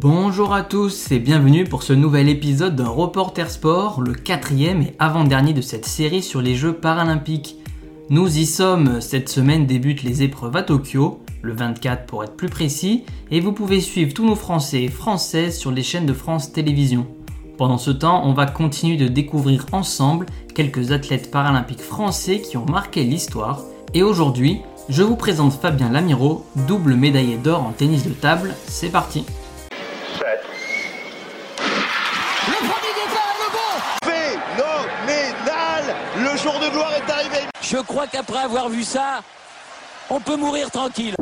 Bonjour à tous et bienvenue pour ce nouvel épisode d'un Reporter Sport, le quatrième et avant-dernier de cette série sur les Jeux paralympiques. Nous y sommes, cette semaine débutent les épreuves à Tokyo, le 24 pour être plus précis, et vous pouvez suivre tous nos Français et Françaises sur les chaînes de France Télévisions. Pendant ce temps, on va continuer de découvrir ensemble quelques athlètes paralympiques français qui ont marqué l'histoire, et aujourd'hui, je vous présente Fabien Lamiro, double médaillé d'or en tennis de table, c'est parti Le jour de gloire est arrivé Je crois qu'après avoir vu ça, on peut mourir tranquille.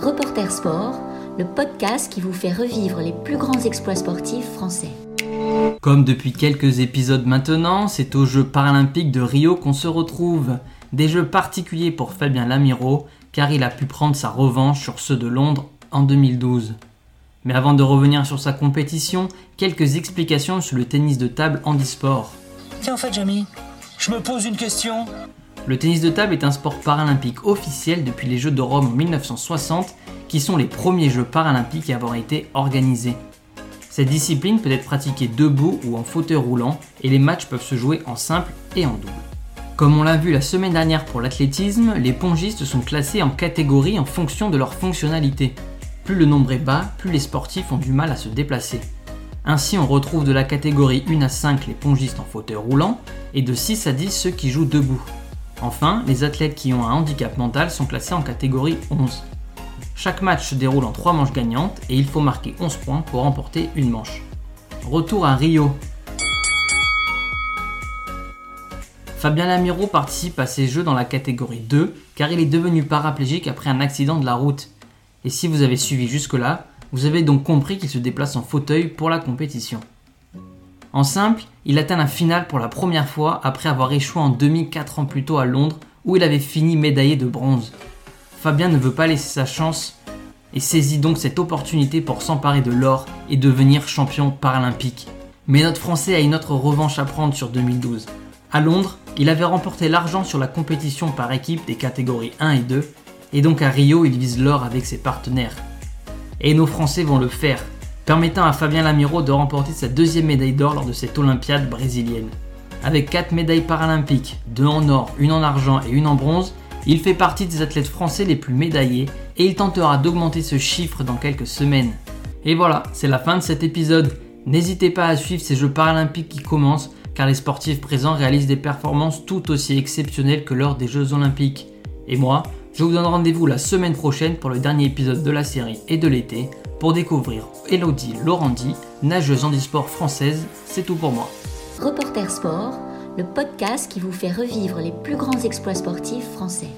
Reporter Sport, le podcast qui vous fait revivre les plus grands exploits sportifs français. Comme depuis quelques épisodes maintenant, c'est aux Jeux paralympiques de Rio qu'on se retrouve. Des jeux particuliers pour Fabien Lamiro, car il a pu prendre sa revanche sur ceux de Londres en 2012. Mais avant de revenir sur sa compétition, quelques explications sur le tennis de table handisport. Tiens, en fait, Jamy, je me pose une question. Le tennis de table est un sport paralympique officiel depuis les Jeux de Rome en 1960, qui sont les premiers Jeux paralympiques à avoir été organisés. Cette discipline peut être pratiquée debout ou en fauteuil roulant, et les matchs peuvent se jouer en simple et en double. Comme on l'a vu la semaine dernière pour l'athlétisme, les pongistes sont classés en catégories en fonction de leur fonctionnalité. Plus le nombre est bas, plus les sportifs ont du mal à se déplacer. Ainsi, on retrouve de la catégorie 1 à 5 les pongistes en fauteuil roulant et de 6 à 10 ceux qui jouent debout. Enfin, les athlètes qui ont un handicap mental sont classés en catégorie 11. Chaque match se déroule en 3 manches gagnantes et il faut marquer 11 points pour remporter une manche. Retour à Rio, Fabien Lamiro participe à ces jeux dans la catégorie 2 car il est devenu paraplégique après un accident de la route. Et si vous avez suivi jusque-là, vous avez donc compris qu'il se déplace en fauteuil pour la compétition. En simple, il atteint la finale pour la première fois après avoir échoué en demi 4 ans plus tôt à Londres où il avait fini médaillé de bronze. Fabien ne veut pas laisser sa chance et saisit donc cette opportunité pour s'emparer de l'or et devenir champion paralympique. Mais notre Français a une autre revanche à prendre sur 2012. À Londres, il avait remporté l'argent sur la compétition par équipe des catégories 1 et 2, et donc à Rio, il vise l'or avec ses partenaires. Et nos Français vont le faire, permettant à Fabien Lamiro de remporter sa deuxième médaille d'or lors de cette Olympiade brésilienne. Avec 4 médailles paralympiques, 2 en or, 1 en argent et 1 en bronze, il fait partie des athlètes français les plus médaillés et il tentera d'augmenter ce chiffre dans quelques semaines. Et voilà, c'est la fin de cet épisode. N'hésitez pas à suivre ces Jeux paralympiques qui commencent car les sportifs présents réalisent des performances tout aussi exceptionnelles que lors des Jeux olympiques. Et moi, je vous donne rendez-vous la semaine prochaine pour le dernier épisode de la série et de l'été pour découvrir Elodie Laurenti, nageuse handisport française. C'est tout pour moi. Reporter Sport, le podcast qui vous fait revivre les plus grands exploits sportifs français.